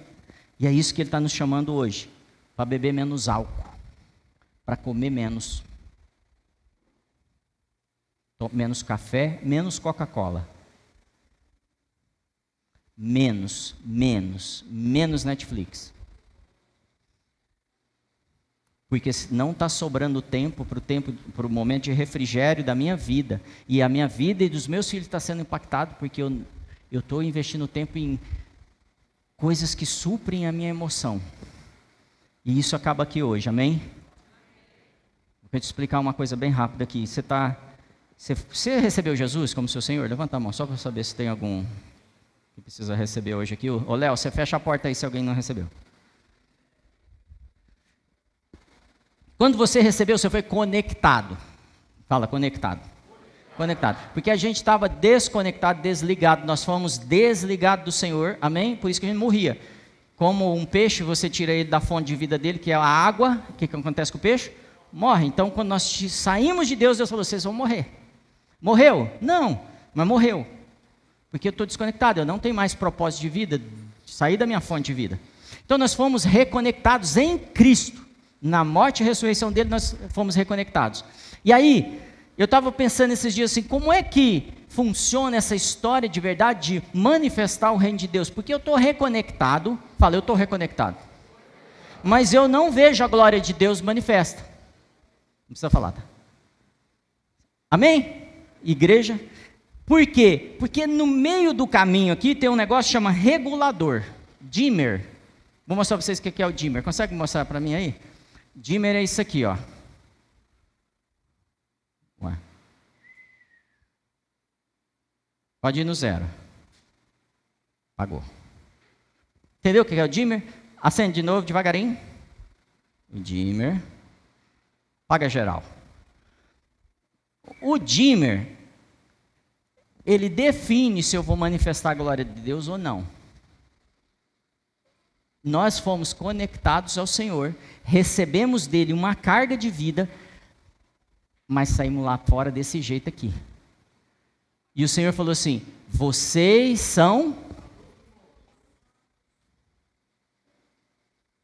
E é isso que ele está nos chamando hoje: para beber menos álcool, para comer menos, menos café, menos Coca-Cola menos, menos, menos Netflix. porque não está sobrando tempo para o tempo, para o momento de refrigério da minha vida. E a minha vida e dos meus filhos está sendo impactado porque eu estou investindo tempo em coisas que suprem a minha emoção. E isso acaba aqui hoje, amém? Vou te explicar uma coisa bem rápida aqui. Você está. Você, você, recebeu Jesus como seu Senhor? Levanta a mão, só para saber se tem algum que precisa receber hoje aqui. Ô Léo, você fecha a porta aí se alguém não recebeu. Quando você recebeu, você foi conectado. Fala, conectado. Conectado. Porque a gente estava desconectado, desligado. Nós fomos desligados do Senhor. Amém? Por isso que a gente morria. Como um peixe, você tira ele da fonte de vida dele, que é a água. O que, que acontece com o peixe? Morre. Então, quando nós saímos de Deus, Deus falou: vocês vão morrer. Morreu? Não, mas morreu. Porque eu estou desconectado, eu não tenho mais propósito de vida, sair da minha fonte de vida. Então, nós fomos reconectados em Cristo na morte e ressurreição dele, nós fomos reconectados. E aí, eu estava pensando esses dias assim, como é que funciona essa história de verdade de manifestar o reino de Deus? Porque eu estou reconectado, fala, eu estou reconectado. Mas eu não vejo a glória de Deus manifesta. Não precisa falar, tá? Amém? Igreja. Por quê? Porque no meio do caminho aqui tem um negócio que chama regulador. Dimmer. Vou mostrar para vocês o que é o dimmer. Consegue mostrar para mim aí? Dimmer é isso aqui, ó. Ué. Pode ir no zero. Pagou. Entendeu o que é o dimmer? Acende de novo, devagarinho. O dimmer. Paga geral. O dimmer, ele define se eu vou manifestar a glória de Deus ou não nós fomos conectados ao Senhor, recebemos dele uma carga de vida, mas saímos lá fora desse jeito aqui. E o Senhor falou assim: vocês são.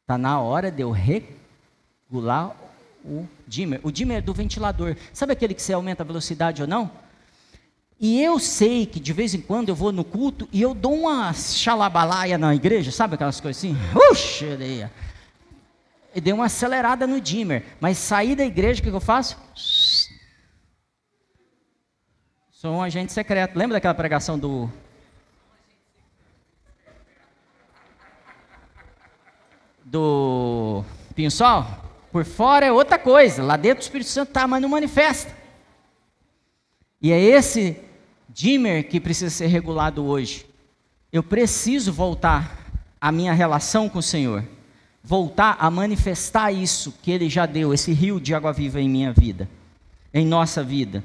Está na hora de eu regular o dimmer. O dimmer é do ventilador. Sabe aquele que você aumenta a velocidade ou não? E eu sei que de vez em quando eu vou no culto e eu dou uma xalabalaia na igreja, sabe aquelas coisas assim? Uxa, e dei uma acelerada no dimmer. Mas sair da igreja, o que eu faço? Sou um agente secreto. Lembra daquela pregação do. Do Pinho Sol? Por fora é outra coisa. Lá dentro o Espírito Santo está, mas não manifesta. E é esse dimmer que precisa ser regulado hoje. Eu preciso voltar à minha relação com o Senhor, voltar a manifestar isso que Ele já deu, esse rio de água viva em minha vida, em nossa vida,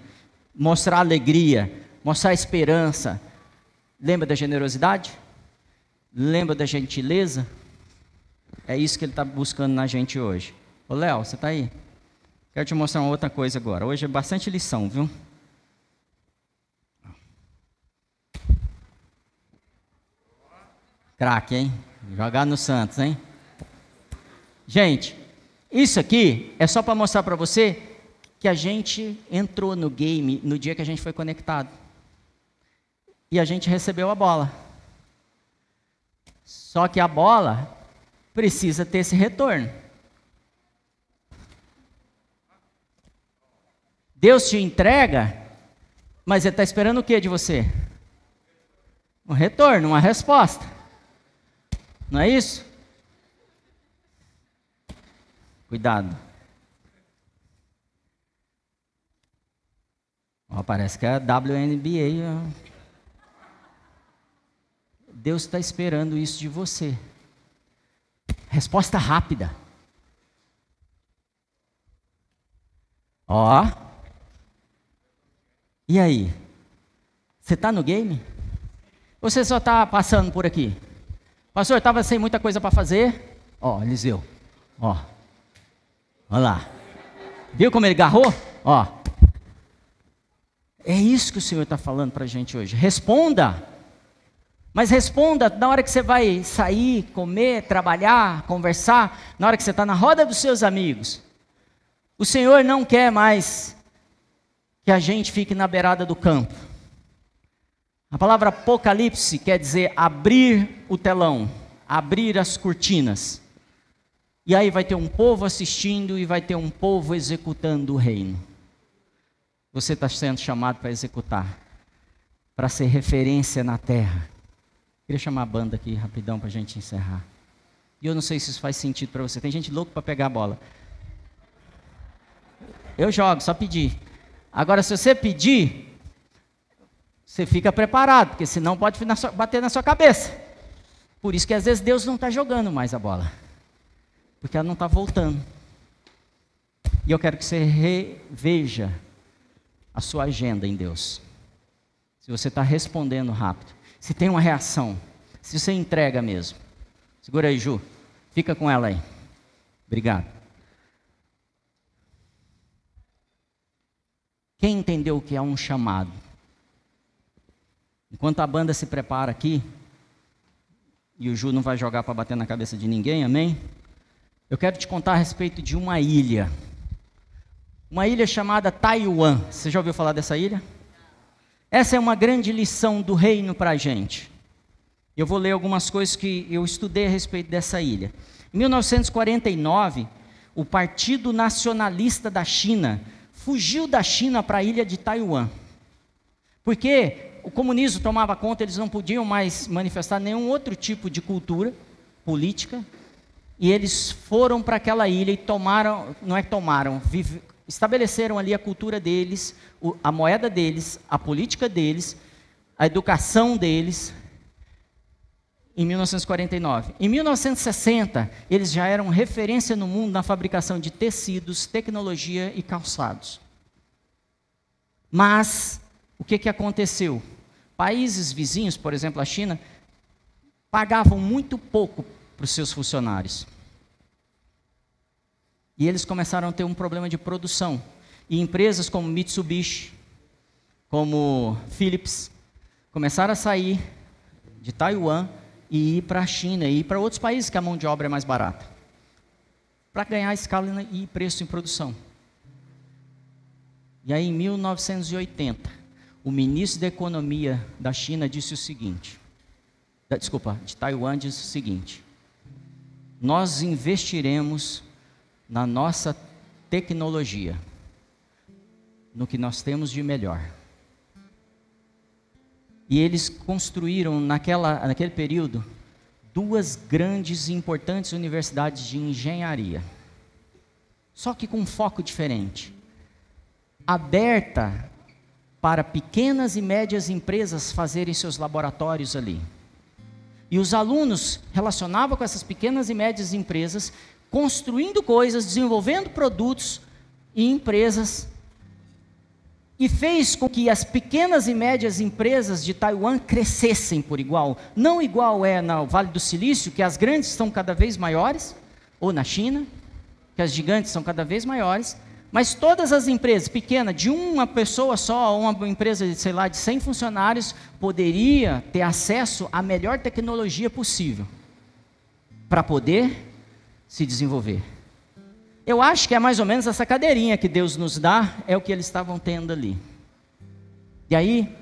mostrar alegria, mostrar esperança. Lembra da generosidade? Lembra da gentileza? É isso que Ele está buscando na gente hoje. Ô Léo, você está aí? Quero te mostrar uma outra coisa agora. Hoje é bastante lição, viu? Craque, hein? Jogar no Santos, hein? Gente, isso aqui é só para mostrar para você que a gente entrou no game no dia que a gente foi conectado. E a gente recebeu a bola. Só que a bola precisa ter esse retorno. Deus te entrega, mas Ele está esperando o que de você? Um retorno, uma resposta. Não é isso? Cuidado. Oh, parece que é a WNBA. Deus está esperando isso de você. Resposta rápida. Ó. E aí? Você está no game? Ou você só está passando por aqui? Pastor, estava sem muita coisa para fazer. Ó, Eliseu. Ó. Olha lá. Viu como ele garrou? Ó. É isso que o Senhor está falando para a gente hoje. Responda. Mas responda na hora que você vai sair, comer, trabalhar, conversar, na hora que você está na roda dos seus amigos. O Senhor não quer mais que a gente fique na beirada do campo. A palavra apocalipse quer dizer abrir o telão, abrir as cortinas. E aí vai ter um povo assistindo e vai ter um povo executando o reino. Você está sendo chamado para executar, para ser referência na terra. Queria chamar a banda aqui rapidão para a gente encerrar. E eu não sei se isso faz sentido para você. Tem gente louca para pegar a bola. Eu jogo, só pedir. Agora, se você pedir, você fica preparado, porque senão pode bater na sua cabeça. Por isso que às vezes Deus não está jogando mais a bola, porque ela não está voltando. E eu quero que você reveja a sua agenda em Deus. Se você está respondendo rápido, se tem uma reação, se você entrega mesmo. Segura aí, Ju. Fica com ela aí. Obrigado. Quem entendeu o que é um chamado? Enquanto a banda se prepara aqui, e o Ju não vai jogar para bater na cabeça de ninguém, amém? Eu quero te contar a respeito de uma ilha. Uma ilha chamada Taiwan. Você já ouviu falar dessa ilha? Essa é uma grande lição do reino para a gente. Eu vou ler algumas coisas que eu estudei a respeito dessa ilha. Em 1949, o Partido Nacionalista da China fugiu da China para a ilha de Taiwan. Porque o comunismo tomava conta, eles não podiam mais manifestar nenhum outro tipo de cultura política, e eles foram para aquela ilha e tomaram, não é tomaram, vive, estabeleceram ali a cultura deles, a moeda deles, a política deles, a educação deles, em 1949. Em 1960, eles já eram referência no mundo na fabricação de tecidos, tecnologia e calçados. Mas o que, que aconteceu? Países vizinhos, por exemplo a China, pagavam muito pouco para os seus funcionários. E eles começaram a ter um problema de produção. E empresas como Mitsubishi, como Philips, começaram a sair de Taiwan e ir para a China e ir para outros países que a mão de obra é mais barata. Para ganhar escala e preço em produção. E aí, em 1980, o ministro da Economia da China disse o seguinte: desculpa, de Taiwan disse o seguinte: nós investiremos na nossa tecnologia, no que nós temos de melhor. E eles construíram naquela, naquele período duas grandes e importantes universidades de engenharia. Só que com um foco diferente. Aberta para pequenas e médias empresas fazerem seus laboratórios ali. E os alunos relacionavam com essas pequenas e médias empresas, construindo coisas, desenvolvendo produtos e empresas, e fez com que as pequenas e médias empresas de Taiwan crescessem por igual. Não igual é no Vale do Silício, que as grandes estão cada vez maiores, ou na China, que as gigantes são cada vez maiores, mas todas as empresas pequenas, de uma pessoa só, uma empresa, sei lá, de 100 funcionários, poderia ter acesso à melhor tecnologia possível para poder se desenvolver. Eu acho que é mais ou menos essa cadeirinha que Deus nos dá, é o que eles estavam tendo ali. E aí,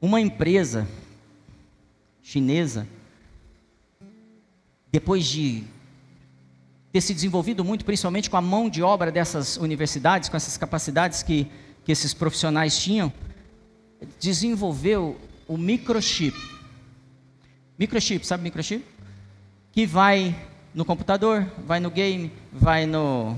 uma empresa chinesa, depois de ter se desenvolvido muito, principalmente com a mão de obra dessas universidades, com essas capacidades que, que esses profissionais tinham, desenvolveu o microchip. Microchip, sabe microchip? Que vai no computador, vai no game, vai no,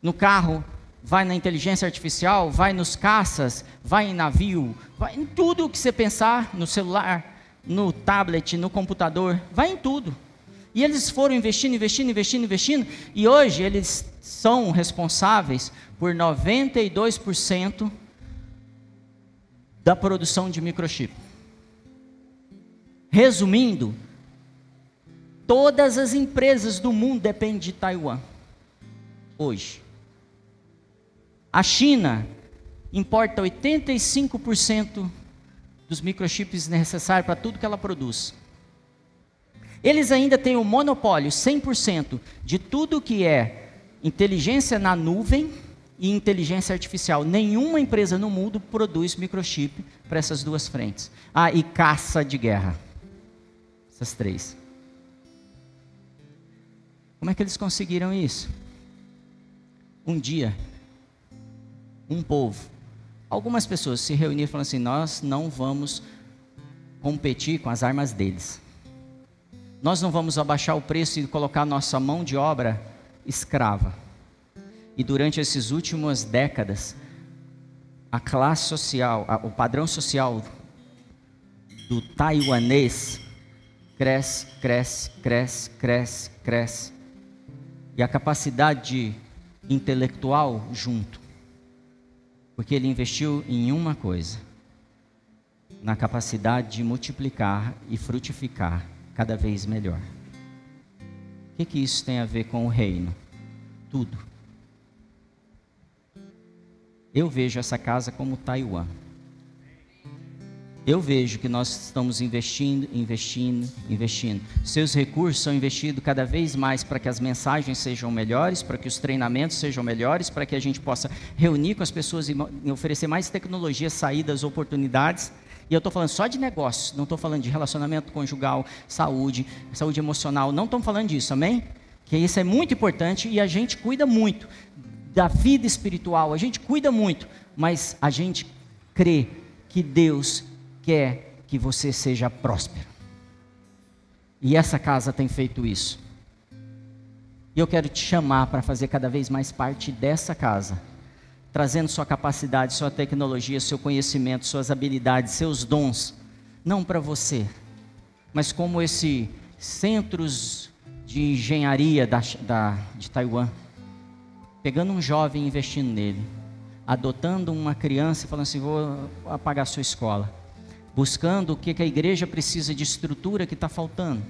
no carro, vai na inteligência artificial, vai nos caças, vai em navio, vai em tudo que você pensar, no celular, no tablet, no computador, vai em tudo. E eles foram investindo, investindo, investindo, investindo, e hoje eles são responsáveis por 92% da produção de microchip. Resumindo, todas as empresas do mundo dependem de Taiwan. Hoje. A China importa 85% dos microchips necessários para tudo que ela produz. Eles ainda têm o monopólio 100% de tudo que é inteligência na nuvem e inteligência artificial. Nenhuma empresa no mundo produz microchip para essas duas frentes. Ah, e caça de guerra. Essas três. Como é que eles conseguiram isso? Um dia, um povo, algumas pessoas se reuniram e falaram assim: Nós não vamos competir com as armas deles. Nós não vamos abaixar o preço e colocar nossa mão de obra escrava. E durante essas últimas décadas, a classe social, o padrão social do taiwanês cresce, cresce, cresce, cresce, cresce. E a capacidade intelectual junto. Porque ele investiu em uma coisa: na capacidade de multiplicar e frutificar cada vez melhor. O que, que isso tem a ver com o reino? Tudo. Eu vejo essa casa como Taiwan. Eu vejo que nós estamos investindo, investindo, investindo. Seus recursos são investidos cada vez mais para que as mensagens sejam melhores, para que os treinamentos sejam melhores, para que a gente possa reunir com as pessoas e oferecer mais tecnologia, saídas, oportunidades. E eu estou falando só de negócios, não estou falando de relacionamento conjugal, saúde, saúde emocional, não estou falando disso, amém? Que isso é muito importante e a gente cuida muito da vida espiritual, a gente cuida muito, mas a gente crê que Deus quer que você seja próspero. E essa casa tem feito isso. E eu quero te chamar para fazer cada vez mais parte dessa casa, trazendo sua capacidade, sua tecnologia, seu conhecimento, suas habilidades, seus dons, não para você, mas como esse centros de engenharia da, da, de Taiwan pegando um jovem e investindo nele, adotando uma criança e falando assim: vou apagar sua escola, buscando o que, a igreja precisa de estrutura que está faltando,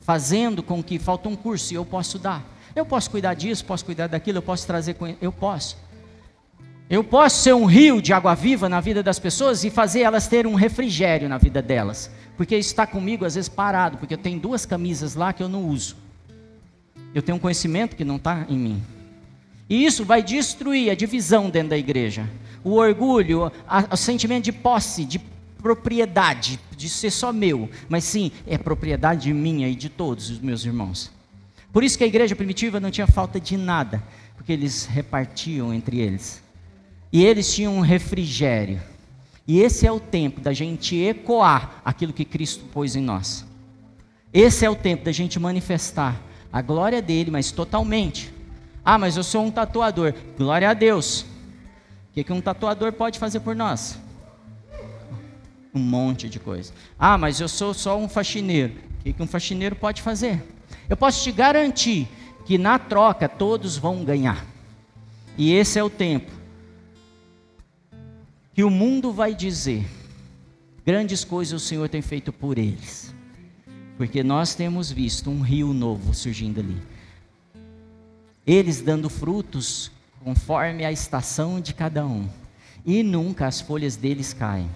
fazendo com que falta um curso e eu posso dar. Eu posso cuidar disso, posso cuidar daquilo, eu posso trazer, eu posso. Eu posso ser um rio de água viva na vida das pessoas e fazer elas terem um refrigério na vida delas. Porque está comigo às vezes parado, porque eu tenho duas camisas lá que eu não uso. Eu tenho um conhecimento que não está em mim. E isso vai destruir a divisão dentro da igreja. O orgulho, o sentimento de posse, de propriedade, de ser só meu, mas sim, é propriedade minha e de todos os meus irmãos. Por isso que a igreja primitiva não tinha falta de nada, porque eles repartiam entre eles. E eles tinham um refrigério. E esse é o tempo da gente ecoar aquilo que Cristo pôs em nós. Esse é o tempo da gente manifestar a glória dele, mas totalmente. Ah, mas eu sou um tatuador. Glória a Deus. O que, que um tatuador pode fazer por nós? Um monte de coisa. Ah, mas eu sou só um faxineiro. O que, que um faxineiro pode fazer? Eu posso te garantir que na troca todos vão ganhar. E esse é o tempo que o mundo vai dizer: grandes coisas o Senhor tem feito por eles. Porque nós temos visto um rio novo surgindo ali eles dando frutos conforme a estação de cada um, e nunca as folhas deles caem.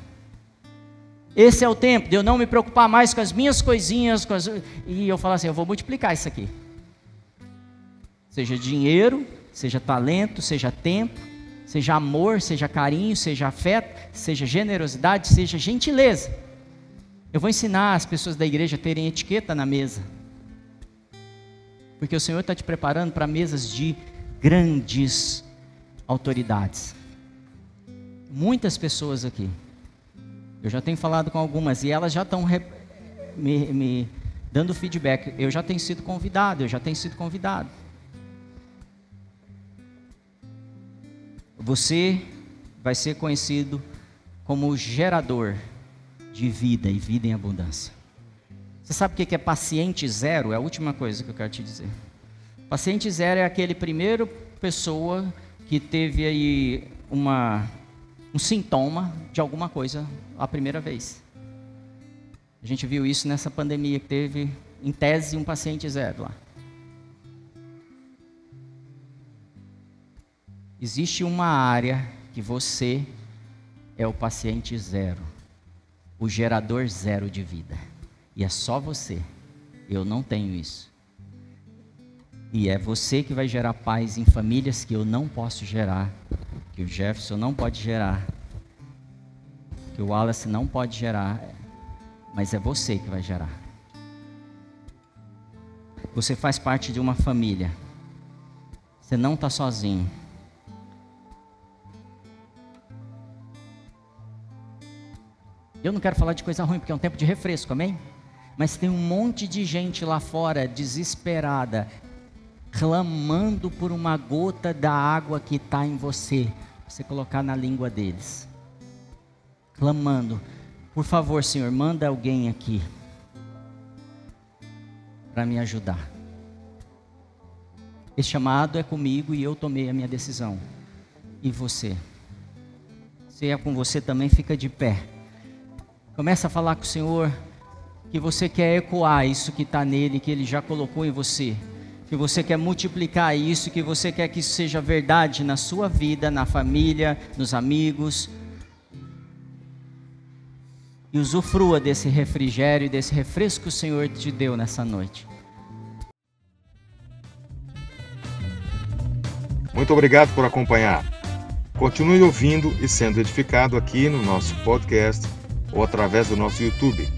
Esse é o tempo de eu não me preocupar mais com as minhas coisinhas, as... e eu falar assim: eu vou multiplicar isso aqui. Seja dinheiro, seja talento, seja tempo, seja amor, seja carinho, seja afeto, seja generosidade, seja gentileza. Eu vou ensinar as pessoas da igreja a terem etiqueta na mesa porque o Senhor está te preparando para mesas de grandes autoridades. Muitas pessoas aqui, eu já tenho falado com algumas e elas já estão me, me dando feedback. Eu já tenho sido convidado, eu já tenho sido convidado. Você vai ser conhecido como gerador de vida e vida em abundância. Você sabe o que é paciente zero? É a última coisa que eu quero te dizer. Paciente zero é aquele primeiro pessoa que teve aí uma, um sintoma de alguma coisa a primeira vez. A gente viu isso nessa pandemia que teve, em tese, um paciente zero lá. Existe uma área que você é o paciente zero, o gerador zero de vida. E é só você. Eu não tenho isso. E é você que vai gerar paz em famílias que eu não posso gerar, que o Jefferson não pode gerar, que o Wallace não pode gerar, mas é você que vai gerar. Você faz parte de uma família. Você não está sozinho. Eu não quero falar de coisa ruim, porque é um tempo de refresco, amém? Mas tem um monte de gente lá fora desesperada, clamando por uma gota da água que está em você, você colocar na língua deles. Clamando, por favor, Senhor, manda alguém aqui para me ajudar. Esse chamado é comigo e eu tomei a minha decisão. E você? Se é com você também, fica de pé. Começa a falar com o Senhor que você quer ecoar isso que está nele, que ele já colocou em você. Que você quer multiplicar isso, que você quer que isso seja verdade na sua vida, na família, nos amigos. E usufrua desse refrigério, desse refresco que o Senhor te deu nessa noite. Muito obrigado por acompanhar. Continue ouvindo e sendo edificado aqui no nosso podcast ou através do nosso YouTube.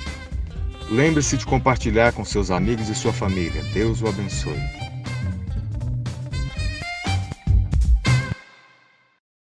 Lembre-se de compartilhar com seus amigos e sua família. Deus o abençoe.